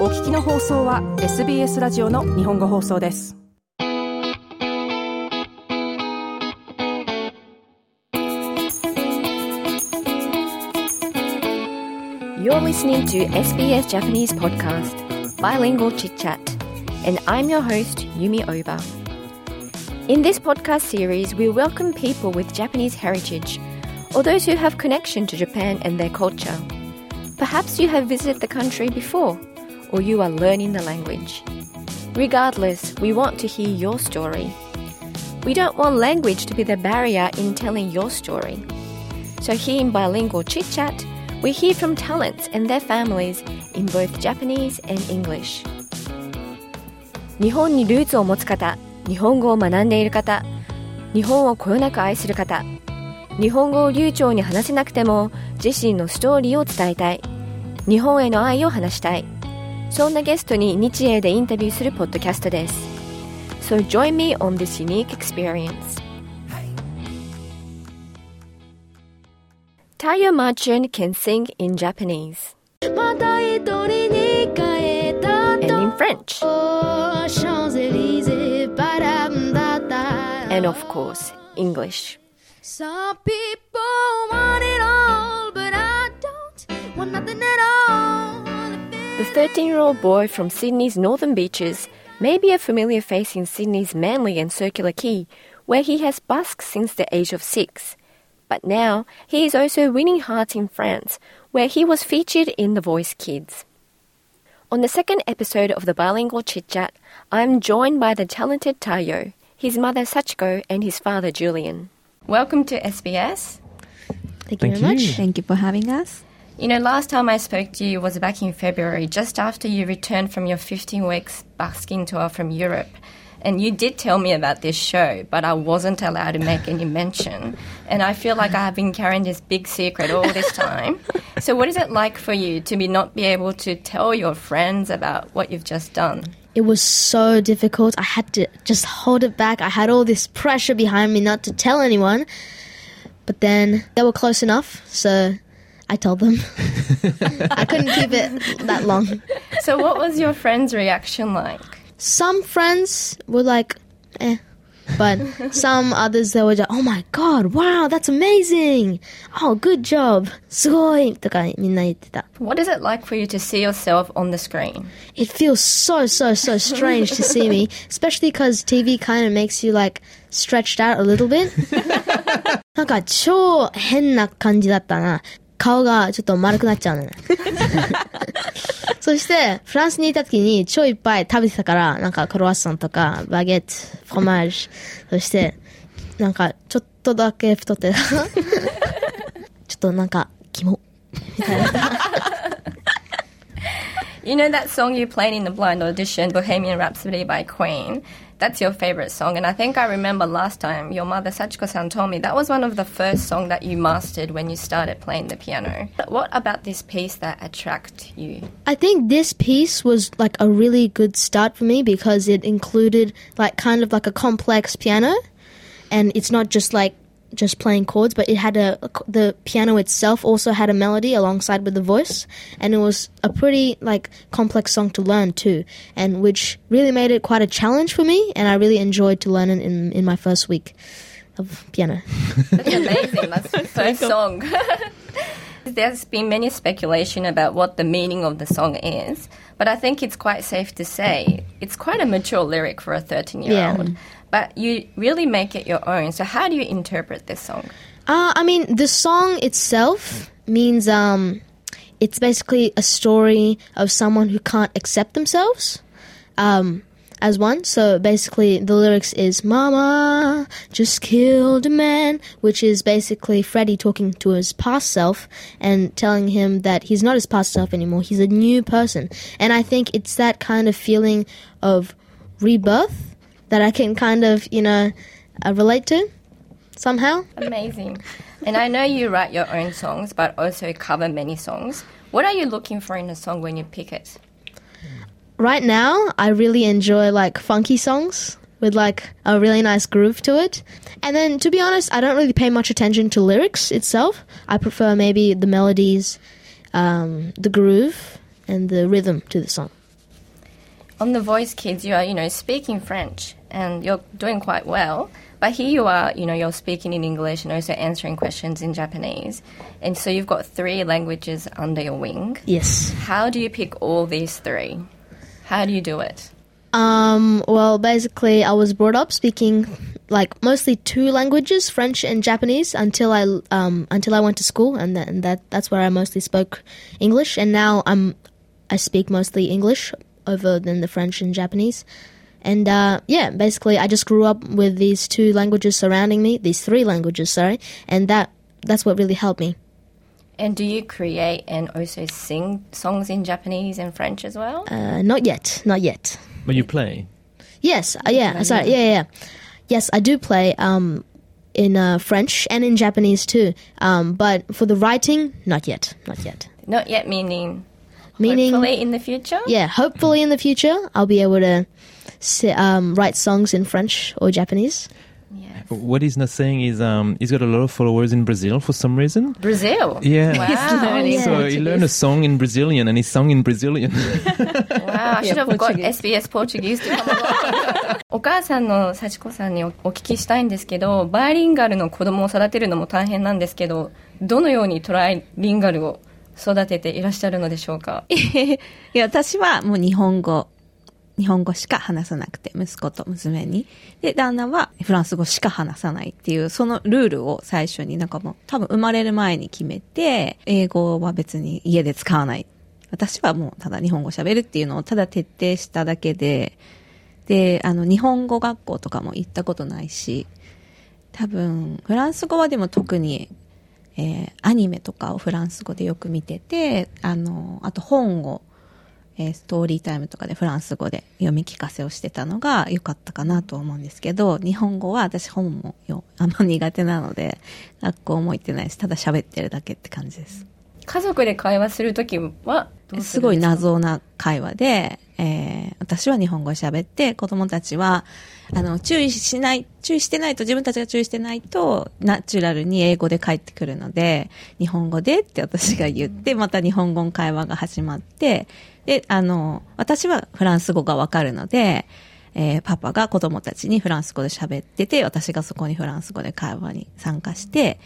お聞きの放送は SBS ラジオの日本語放送です You're listening to SBS Japanese podcast, Bilingual Chit Chat, and I'm your host, Yumi Oba. In this podcast series, we welcome people with Japanese heritage or those who have connection to Japan and their culture. Perhaps you have visited the country before, or you are learning the language. Regardless, we want to hear your story. We don't want language to be the barrier in telling your story. So here in Bilingual Chit Chat, we hear from talents and their families in both Japanese and English. 日本にルーツを持つ方、日本語を学んでいる方、日本をこよなく愛する方、日本語を流暢に話せなくても自身のストーリーを伝えたい、日本への愛を話したい。 そんなゲストに日英でインタビューするポッドキャストです。So join me on this unique experience. Taiyo can sing in Japanese. And in French. And of course, English. Some people want it all, but I don't want nothing at all. The 13 year old boy from Sydney's northern beaches may be a familiar face in Sydney's Manly and Circular Quay, where he has busked since the age of six. But now he is also winning hearts in France, where he was featured in The Voice Kids. On the second episode of the Bilingual Chit Chat, I am joined by the talented Taiyo, his mother Sachiko, and his father Julian. Welcome to SBS. Thank, Thank you very you. much Thank you for having us. You know, last time I spoke to you was back in February, just after you returned from your 15 weeks busking tour from Europe. And you did tell me about this show, but I wasn't allowed to make any mention. And I feel like I have been carrying this big secret all this time. so, what is it like for you to be not be able to tell your friends about what you've just done? It was so difficult. I had to just hold it back. I had all this pressure behind me not to tell anyone. But then they were close enough, so I told them. I couldn't keep it that long. So, what was your friend's reaction like? Some friends were like, eh. But some others, they were just, oh my god, wow, that's amazing. Oh, good job. すごいとかみんな言ってた。 What is it like for you to see yourself on the screen? It feels so, so, so strange to see me, especially because TV kind of makes you like stretched out a little bit. なんか超変な感じだったな。 顔がちょっと丸くなっちゃうのね。そして、フランスにいた時に超いっぱい食べてたから、なんかクロワッサンとか、バゲット、フロマージュ。そして、なんかちょっとだけ太ってた。ちょっとなんか、キモ。みたいな。You know that song you played in the blind audition, Bohemian Rhapsody by Queen? That's your favorite song. And I think I remember last time your mother Sachiko-san told me that was one of the first songs that you mastered when you started playing the piano. What about this piece that attracted you? I think this piece was like a really good start for me because it included like kind of like a complex piano and it's not just like just playing chords but it had a the piano itself also had a melody alongside with the voice and it was a pretty like complex song to learn too and which really made it quite a challenge for me and I really enjoyed to learn it in in my first week of piano. That's amazing. That's first song. There's been many speculation about what the meaning of the song is, but I think it's quite safe to say it's quite a mature lyric for a 13 year old. Yeah. But you really make it your own. So, how do you interpret this song? Uh, I mean, the song itself means um, it's basically a story of someone who can't accept themselves um, as one. So basically, the lyrics is "Mama just killed a man," which is basically Freddie talking to his past self and telling him that he's not his past self anymore. He's a new person, and I think it's that kind of feeling of rebirth that I can kind of, you know, uh, relate to somehow. Amazing. and I know you write your own songs, but also cover many songs. What are you looking for in a song when you pick it? right now I really enjoy like funky songs with like a really nice groove to it. And then to be honest, I don't really pay much attention to lyrics itself. I prefer maybe the melodies, um, the groove, and the rhythm to the song. on the Voice Kids, you are, you know, speaking French and you're doing quite well. But here you are, you know, you're speaking in English and also answering questions in Japanese. And so you've got three languages under your wing. Yes. How do you pick all these three? How do you do it? Um, well, basically, I was brought up speaking like mostly two languages, French and Japanese, until I um, until I went to school, and, that, and that that's where I mostly spoke English. And now I'm I speak mostly English over than the French and Japanese. And uh, yeah, basically, I just grew up with these two languages surrounding me, these three languages, sorry, and that that's what really helped me. And do you create and also sing songs in Japanese and French as well? Uh, not yet, not yet. But you play. Yes, uh, yeah, sorry, yeah, yeah, yeah. Yes, I do play um, in uh, French and in Japanese too. Um, but for the writing, not yet, not yet. Not yet, meaning Meaning, hopefully in the future. yeah, hopefully in the future I'll be able to si- um, write songs in French or Japanese. Yes. What he's not saying is um, he's got a lot of followers in Brazil for some reason. Brazil. Yeah. Wow. learning So he learned a song in Brazilian and he sung in Brazilian. Wow, I should have got. SBS Portuguese to come along. お母さんの幸子さんにおお聞きしたいんですけど、バイリンガルの子供を育てるのも大変なんですけど、どのようにトライリンガルを育てていらっしゃるのでしょうかいや、私はもう日本語、日本語しか話さなくて、息子と娘に。で、旦那はフランス語しか話さないっていう、そのルールを最初になんかもう多分生まれる前に決めて、英語は別に家で使わない。私はもうただ日本語喋るっていうのをただ徹底しただけで、で、あの、日本語学校とかも行ったことないし、多分、フランス語はでも特に、えーアニメとかをフランス語でよく見てて、あの、あと本を、えーストーリータイムとかでフランス語で読み聞かせをしてたのが良かったかなと思うんですけど、日本語は私本もよあんま苦手なので、学校も行ってないし、ただ喋ってるだけって感じです。家族で会話するときはすごい謎な会話で、えー私は日本語を喋って、子供たちは、あの、注意しない、注意してないと、自分たちが注意してないと、ナチュラルに英語で帰ってくるので、日本語でって私が言って、また日本語の会話が始まって、で、あの、私はフランス語がわかるので、えーパパが子供たちにフランス語で喋ってて、私がそこにフランス語で会話に参加して、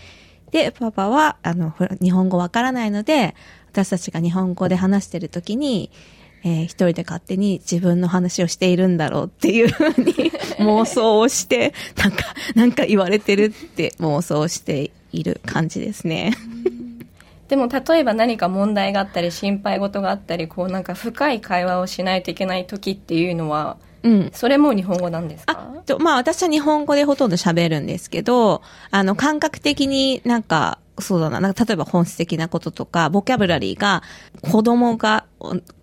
で、パパは、あの、日本語わからないので、私たちが日本語で話してるときに、えー一人で勝手に自分の話をしているんだろうっていうふうに妄想をして、なんか、なんか言われてるって妄想している感じですね。でも例えば何か問題があったり心配事があったりこうなんか深い会話をしないといけない時っていうのはうん。それも日本語なんですあか、と、まあ私は日本語でほとんど喋るんですけど、あの、感覚的になんか、そうだな、なんか例えば本質的なこととか、ボキャブラリーが、子供が、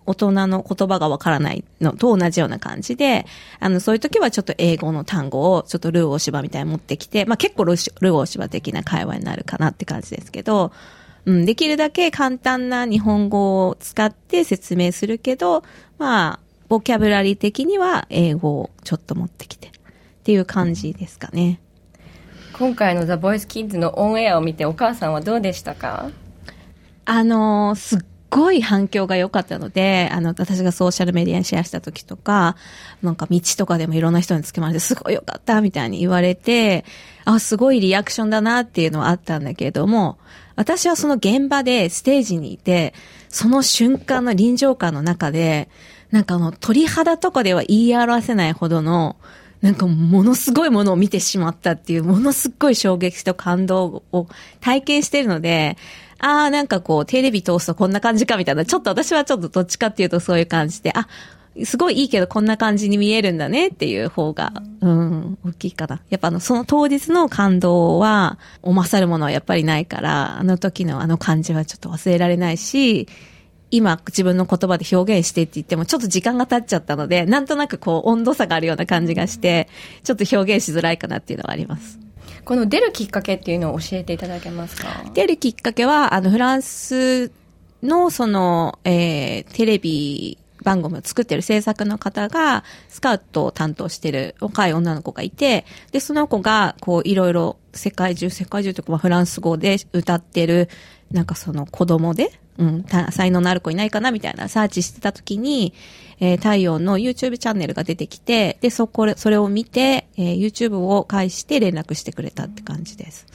大人の言葉がわからないのと同じような感じで、あの、そういう時はちょっと英語の単語を、ちょっとルー大芝みたいに持ってきて、まあ結構ルールー大芝的な会話になるかなって感じですけど、うん、できるだけ簡単な日本語を使って説明するけど、まあ、ボキャブラリー的には英語をちょっと持ってきてっていう感じですかね。今回の「ザ・ボイス・キッズ」のオンエアを見てお母さんはどうでしたか？あのすっごい反響が良かったので、あの、私がソーシャルメディアにシェアした時とか、なんか道とかでもいろんな人につけまれて、すごい良かったみたいに言われて、あ、すごいリアクションだなっていうのはあったんだけれども、私はその現場でステージにいて、その瞬間の臨場感の中で、なんかあの、鳥肌とかでは言い表せないほどの、なんかものすごいものを見てしまったっていう、ものすごい衝撃と感動を体験してるので、ああ、なんかこう、テレビ通すとこんな感じかみたいな、ちょっと私はちょっとどっちかっていうとそういう感じで、あ、すごいいいけどこんな感じに見えるんだねっていう方が、うん、大きいかな。やっぱあの、その当日の感動は、お勝るものはやっぱりないから、あの時のあの感じはちょっと忘れられないし、今自分の言葉で表現してって言ってもちょっと時間が経っちゃったので、なんとなくこう温度差があるような感じがして、ちょっと表現しづらいかなっていうのはあります。この出るきっかけっていうのを教えていただけますか？出るきっかけは、あの、フランスの、その、えー、テレビ番組を作ってる制作の方が、スカウトを担当してる若い女の子がいて、で、その子が、こう、いろいろ、世界中、世界中というか、まあフランス語で歌ってる、なんかその子供で、うん、才能のある子いないかなみたいなサーチしてた時に、えー太陽の YouTube チャンネルが出てきて、で、そこ、それを見て、えー YouTube を介して連絡してくれたって感じです。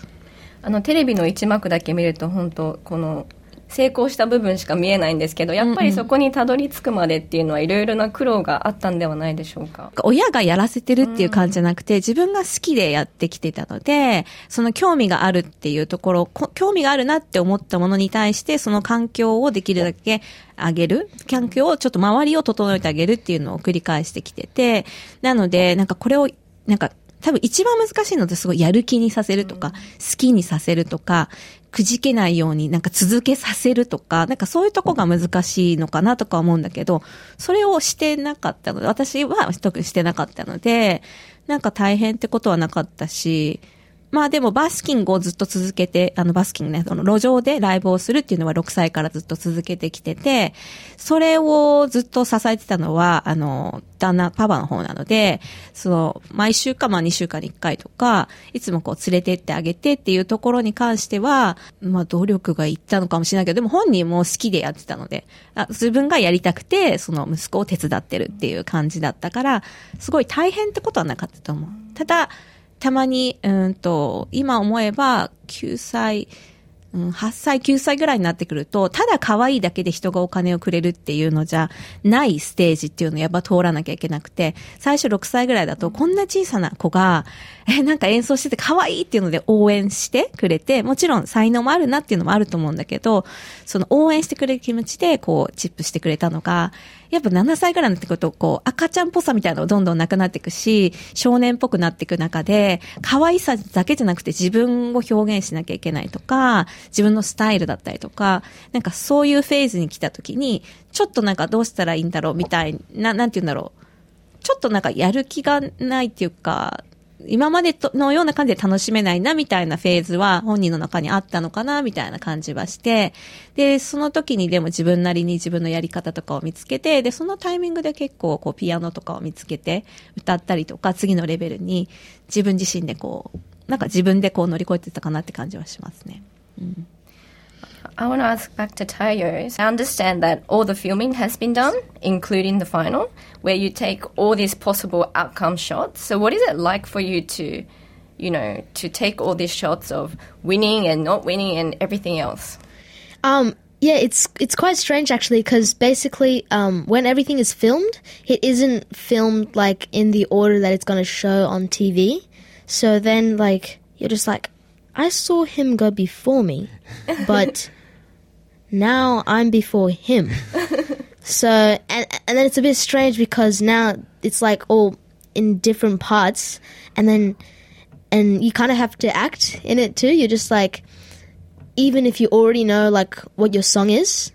あのテレビの一幕だけ見ると本当この成功した部分しか見えないんですけどやっぱりそこにたどり着くまでっていうのはいろいろな苦労があったんではないでしょうか？親がやらせてるっていう感じじゃなくて、自分が好きでやってきてたので、その興味があるっていうところ、こ興味があるなって思ったものに対して、その環境をできるだけ上げる、環境をちょっと周りを整えてあげるっていうのを繰り返してきてて、なので、なんかこれを、なんか、多分一番難しいのってすごいやる気にさせるとか、好きにさせるとか、くじけないようになんか続けさせるとか、なんかそういうとこが難しいのかなとか思うんだけど、それをしてなかったので、私は特にしてなかったので、なんか大変ってことはなかったし、まあでもバスキングをずっと続けて、あのバスキングね、その路上でライブをするっていうのは6歳からずっと続けてきてて、それをずっと支えてたのは、あの、旦那、パパの方なので、その、毎週かまあ2週間に1回とか、いつもこう連れてってあげてっていうところに関しては、まあ努力がいったのかもしれないけど、でも本人も好きでやってたので、あ自分がやりたくて、その息子を手伝ってるっていう感じだったから、すごい大変ってことはなかったと思う。ただ、たまに、うんと、今思えば、9歳、うん、8歳、9歳ぐらいになってくると、ただ可愛いだけで人がお金をくれるっていうのじゃないステージっていうのをやっぱ通らなきゃいけなくて、最初6歳ぐらいだと、こんな小さな子が、え、なんか演奏してて可愛いっていうので応援してくれて、もちろん才能もあるなっていうのもあると思うんだけど、その応援してくれる気持ちで、こう、チップしてくれたのが、やっぱ7歳ぐらいになってくると、こう、赤ちゃんっぽさみたいなのがどんどんなくなっていくし、少年っぽくなっていく中で、可愛さだけじゃなくて自分を表現しなきゃいけないとか、自分のスタイルだったりとか、なんかそういうフェーズに来た時に、ちょっとなんかどうしたらいいんだろうみたいな、なんて言うんだろう。ちょっとなんかやる気がないっていうか、今までとのような感じで楽しめないなみたいなフェーズは本人の中にあったのかなみたいな感じはして、で、その時にでも自分なりに自分のやり方とかを見つけて、で、そのタイミングで結構こうピアノとかを見つけて歌ったりとか、次のレベルに自分自身でこう、なんか自分でこう乗り越えてたかなって感じはしますね。うん I want to ask back to Taiyo. I understand that all the filming has been done, including the final, where you take all these possible outcome shots. So what is it like for you to, you know, to take all these shots of winning and not winning and everything else? Um, yeah, it's it's quite strange actually because basically, um, when everything is filmed, it isn't filmed like in the order that it's going to show on TV. So then, like, you're just like, I saw him go before me, but now I'm before him. so and and then it's a bit strange because now it's like all in different parts, and then and you kind of have to act in it too. You're just like even if you already know like what your song is,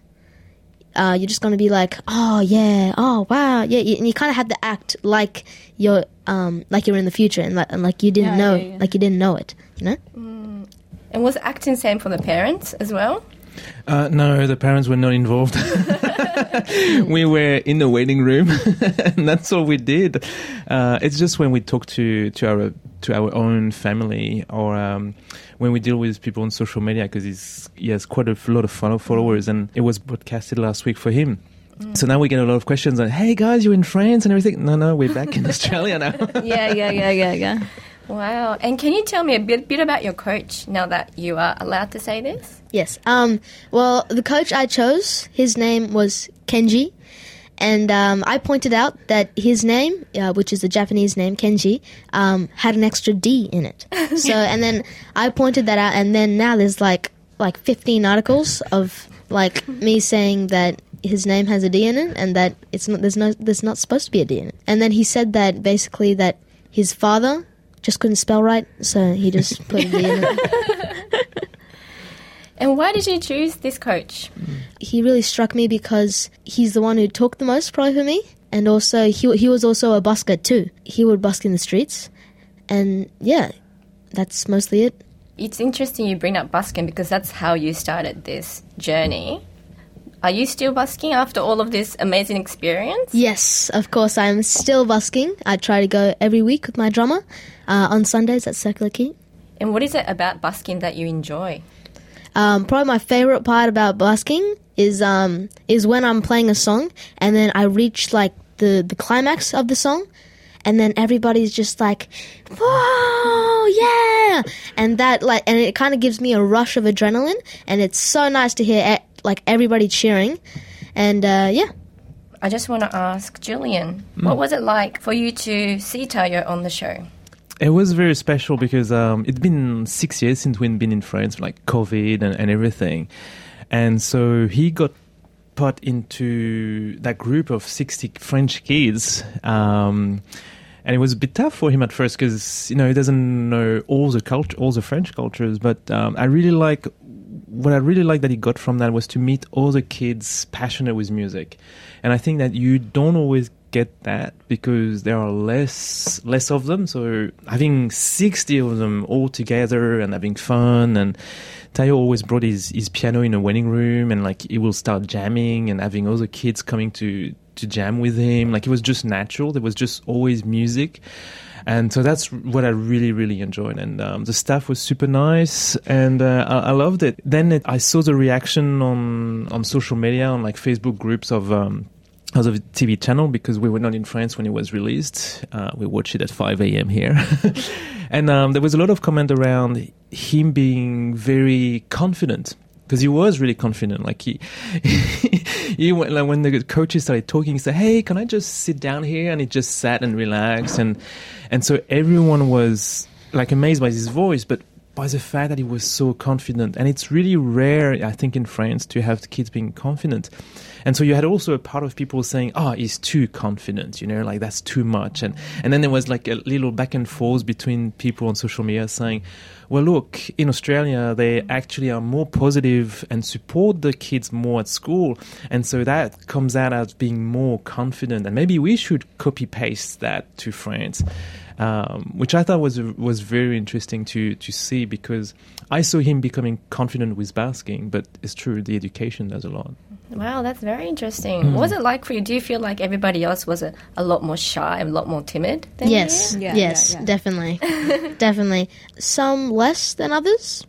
uh, you're just gonna be like, oh yeah, oh wow, yeah, and you kind of have to act like you're um like you're in the future and like, and like you didn't Yeah, know yeah, yeah. like you didn't know it, you know? And was acting same for the parents as well? Uh, no, the parents were not involved. we were in the waiting room, and that's all we did. Uh, it's just when we talk to to our to our own family, or um, when we deal with people on social media, because he's he has quite a lot of follow- followers, and it was broadcasted last week for him. So now we get a lot of questions on, "Hey guys, you're in France and everything." No, no, we're back in Australia now. yeah, yeah, yeah, yeah, yeah. Wow. And can you tell me a bit, bit about your coach now that you are allowed to say this? Yes. Um. Well, the coach I chose, his name was Kendji, and um, I pointed out that his name, uh, which is a Japanese name, Kenji, um, had an extra D in it. So, and then I pointed that out, and then now there's like like 15 articles of like me saying that his name has a D in it, and that it's not there's no there's not supposed to be a D in it. And then he said that basically that his father just couldn't spell right, so he just put a D in it. And why did you choose this coach? he really struck me because he's the one who talked the most probably for me and also he, he was also a busker too he would busk in the streets and yeah that's mostly it It's interesting you bring up busking because that's how you started this journey. Are you still busking after all of this amazing experience? yes of course i'm still busking i try to go every week with my drummer uh, on sundays at Circular Quay And what is it about busking that you enjoy? Um, probably my favorite part about busking is um is when I'm playing a song and then I reach like the the climax of the song, and then everybody's just like, "Whoa, yeah!" And that like, and it kind of gives me a rush of adrenaline, and it's so nice to hear e- like everybody cheering, and uh, yeah. I just want to ask Julian, what was it like for you to see Taiyo on the show? It was very special because um, it's been six years since we've been in France, like COVID and, and everything. And so he got put into that group of 60 French kids. Um, and it was a bit tough for him at first because, you know, he doesn't know all the culture, all the French cultures. But um, I really like, what I really like that he got from that was to meet all the kids passionate with music. And I think that you don't always get that because there are less less of them. So having sixty of them all together and having fun and Taiyo always brought his, his piano in a wedding room and like he will start jamming and having other kids coming to to jam with him. Like it was just natural. There was just always music. And so that's what I really, really enjoyed. And um, the staff was super nice, and uh, I, I loved it. Then it, I saw the reaction on on social media, on like Facebook groups of um, of the TV channel because we were not in France when it was released. Uh, we watched it at 5 a.m. here. and um, there was a lot of comment around him being very confident because he was really confident. Like he, he went, like when the coaches started talking, he said, "Hey, can I just sit down here?" And he just sat and relaxed, and and so everyone was like amazed by his voice, but by the fact that he was so confident. And it's really rare, I think, in France to have kids being confident. And so you had also a part of people saying, "Oh, he's too confident," you know, like that's too much. And and then there was like a little back and forth between people on social media saying, "Well, look, in Australia they actually are more positive and support the kids more at school, and so that comes out as being more confident. And maybe we should copy paste that to France." Um, which I thought was was very interesting to to see because I saw him becoming confident with busking, but it's true the education does a lot. Wow, that's very interesting. What was it like for you? Do you feel like everybody else was a, a lot more shy, and a lot more timid than Yes, you? Yeah, yes, yeah, yeah. definitely, definitely. Some less than others,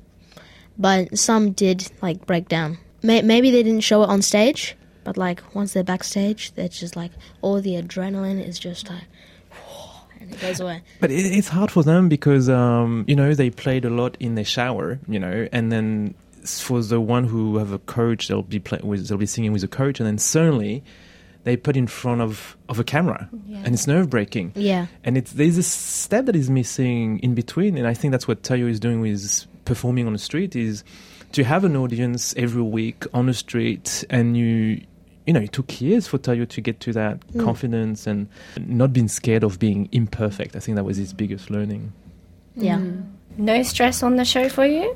but some did like break down. May- maybe they didn't show it on stage, but like once they're backstage, they're just like all the adrenaline is just like, and it goes away. But it, it's hard for them because um, you know they played a lot in the shower, you know, and then for the one who have a coach, they'll be play- with, they'll be singing with a coach, and then suddenly they put in front of of a camera, and it's nerve breaking. Yeah, And it's there's a step that is missing in between, and I think that's what Taiyo is doing with performing on the street is to have an audience every week on the street, and you. You know, it took years for Taiyo to get to that confidence and not being scared of being imperfect. I think that was his biggest learning. yeah. No stress on the show for you?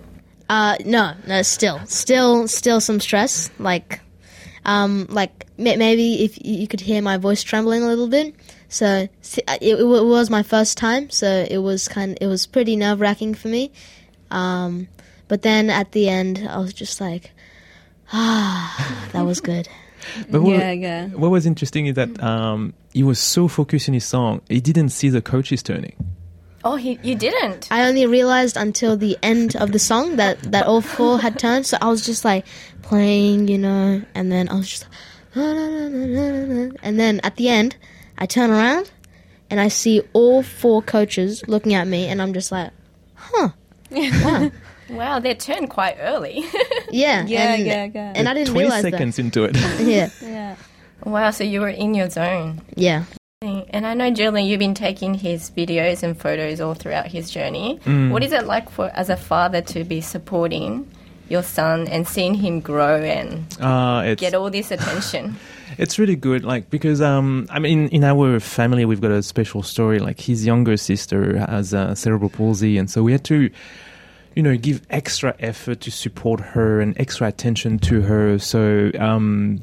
Uh, no, no, still, still, still some stress. Like, um, like ma- maybe if you could hear my voice trembling a little bit. So uh, it, it was my first time, so it was kind, it was pretty nerve wracking for me. Um, but then at the end, I was just like, ah, that was good. But what, Yeah, yeah. what was interesting is that um, he was so focused in his song, he didn't see the coaches turning. Oh, he, you didn't. I only realized until the end of the song that that all four had turned. So I was just like playing, you know, and then I was just, and then at the end, I turn around and I see all four coaches looking at me, and I'm just like, huh, wow, Wow, they turned quite early. yeah, Yeah, and, yeah, yeah. and I didn't 20 realize seconds into it. Yeah, Yeah. wow, so you were in your zone. yeah. And I know, Julian, you've been taking his videos and photos all throughout his journey. What is it like for as a father to be supporting your son and seeing him grow and Uh, it's, get all this attention? It's really good, like because um, I mean, in our family, we've got a special story. Like his younger sister has uh, cerebral palsy, and so we had to, you know, give extra effort to support her and extra attention to her. So um,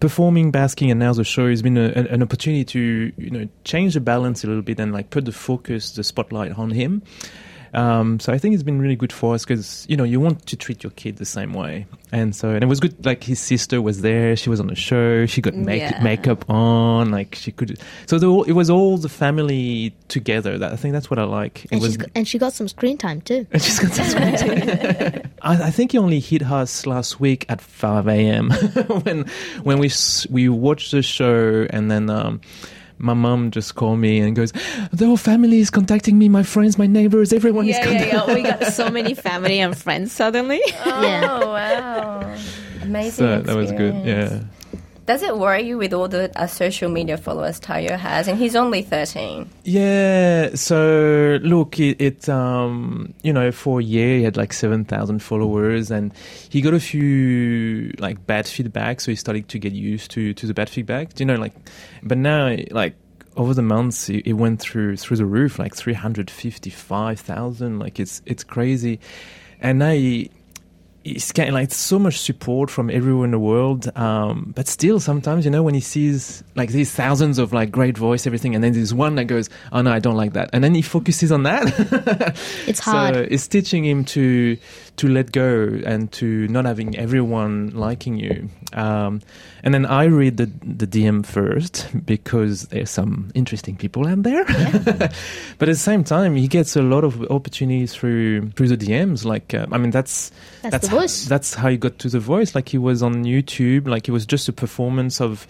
performing, busking, and now the show has been a, an, an opportunity to, you know, change the balance a little bit and like put the focus, the spotlight on him. Um, so I think it's been really good for us because you know you want to treat your kid the same way, and so and it was good. Like his sister was there; she was on the show. She got make, Yeah. makeup on, like she could. So the, it was all the family together. That I think that's what I like. It And, was she's got, and she got some screen time too. and she's got some screen time. I, I think he only hit us last week at 5 a.m. when when we we watched the show and then um, my mom just called me and goes, "The whole family is contacting me, my friends, my neighbors, everyone is Yeah, contacting." yeah, yeah. We got so many family and friends suddenly. Yeah. Oh, wow. Amazing. So that was good. Yeah. Does it worry you with all the uh, social media followers Taiyo has? And he's only 13. Yeah. So look, it, it um, you know, for a year he had like seven thousand followers, and he got a few like bad feedback. So he started to get used to to the bad feedback. You know, like, but now like over the months it, went through through the roof, like three hundred fifty five thousand. Like it's it's crazy, and he. He's getting like so much support from everywhere in the world, um, but still sometimes you know when he sees like these thousands of like great voice everything, and then there's one that goes, "Oh no, I don't like that," and then he focuses on that. It's hard. So it's teaching him to to let go and to not having everyone liking you. Um, and then I read the the DM first because there's some interesting people out there. but at the same time, he gets a lot of opportunities through through the DMs. Like uh, I mean, that's That's the how- that's how he got to the voice. Like he was on YouTube. Like it was just a performance of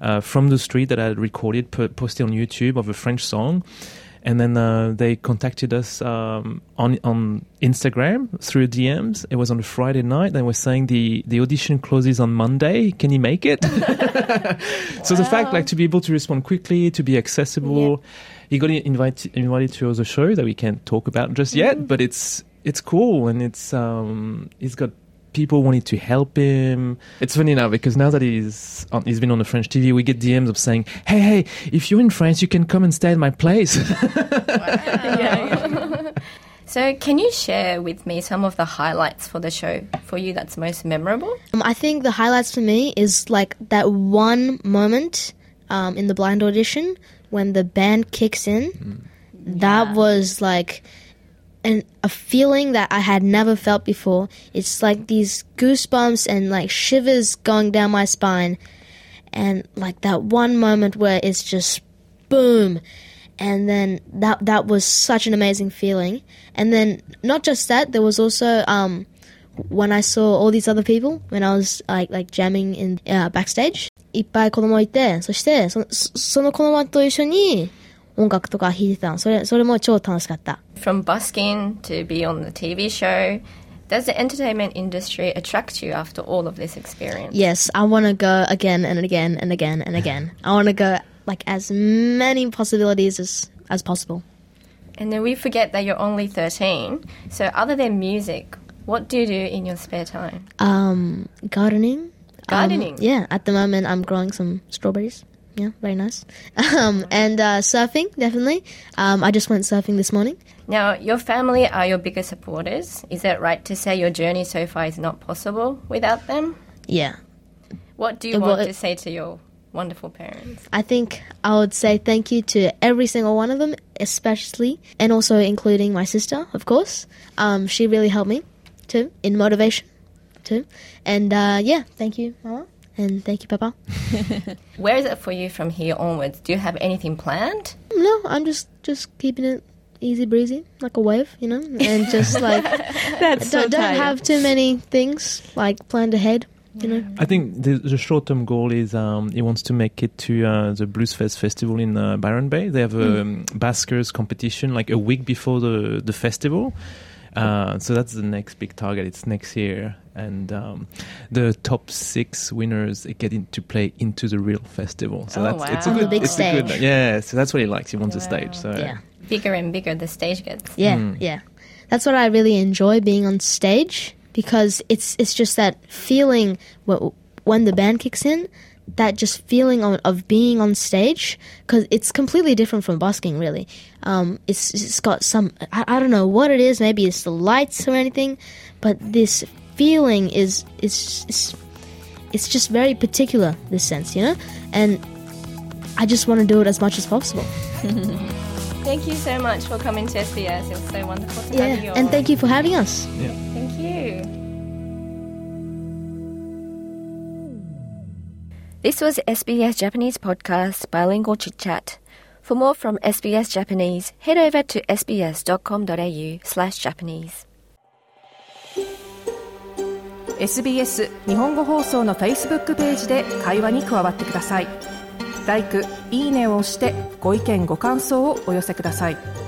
uh, from the street that I had recorded, po- posted on YouTube of a French song. And then uh, they contacted us um, on on Instagram through DMs. It was on a Friday night. They were saying the the audition closes on Monday. Can you make it? so the fact like to be able to respond quickly, to be accessible. He got invited invited to the show that we can't talk about just yet, but it's it's cool and it's um he's got people wanted to help him. It's funny now because now that he's on, he's been on the French TV, we get DMs of saying, "Hey, hey, if you're in France, you can come and stay at my place." So, can you share with me some of the highlights for the show for you that's most memorable? Um, I think the highlights for me is like that one moment um, in the blind audition when the band kicks in. That was like an, a feeling that I had never felt before. It's like these goosebumps and like shivers going down my spine. And like that one moment where it's just boom. And then that that was such an amazing feeling. And then not just that, there was also um, when I saw all these other people when I was like like jamming in uh, backstage いっぱい子供いてそしてそそその子供と一緒に 音楽とか弾いてたのそれそれも超楽しかった From busking to be on the TV show, does the entertainment industry attract you after all of this experience? Yes I want to go again and again and again and again I want to go like as many possibilities as as possible And then we forget that you're only 13. So, other than music, what do you do in your spare time? um gardening Gardening? Um, yeah at the moment I'm growing some strawberries yeah very nice um and uh, surfing definitely um I just went surfing this morning Now, your family are your biggest supporters. Is that right to say your journey so far is not possible without them? yeah What do you well, want it- to say to your wonderful parents? I think I would say thank you to every single one of them, especially, and also including my sister, of course. Um, she really helped me too in motivation too. And uh, yeah, thank you, Mama, and thank you, Papa. Where is it for you from here onwards? Do you have anything planned? No, I'm just just keeping it easy breezy, like a wave, you know, and just like That's don't, don't have too many things like planned ahead, you know. I think the, the short-term goal is um, he wants to make it to uh, the Blues Fest festival in uh, Byron Bay. They have a um, Buskers competition like a week before the the festival. Uh, so that's the next big target. It's next year, and um, the top six winners get in to play into the real festival. So Oh, that's it's a good, On the big it's a good, stage. yeah. So that's what he likes. He wants a stage. So Yeah. Bigger and bigger the stage gets. Yeah, Mm. yeah. That's what I really enjoy being on stage because it's it's just that feeling when the band kicks in, that just feeling of, of being on stage because it's completely different from busking. Really, um, it's it's got some I, I don't know what it is. Maybe it's the lights or anything, but this feeling is is is it's just very particular. This sense, you know, and I just want to do it as much as possible. Thank you so much for coming to SBS. It was so wonderful to have you. Yeah, and on. thank you for having us. Thank This was SBS Japanese podcast Bilingual Chit Chat. For more from SBS Japanese, head over to sbs.com.au slash Japanese. SBS 日本語放送の Facebook ページで会話に加わってください。「LIKE」「いいね」を押してご意見ご感想をお寄せください。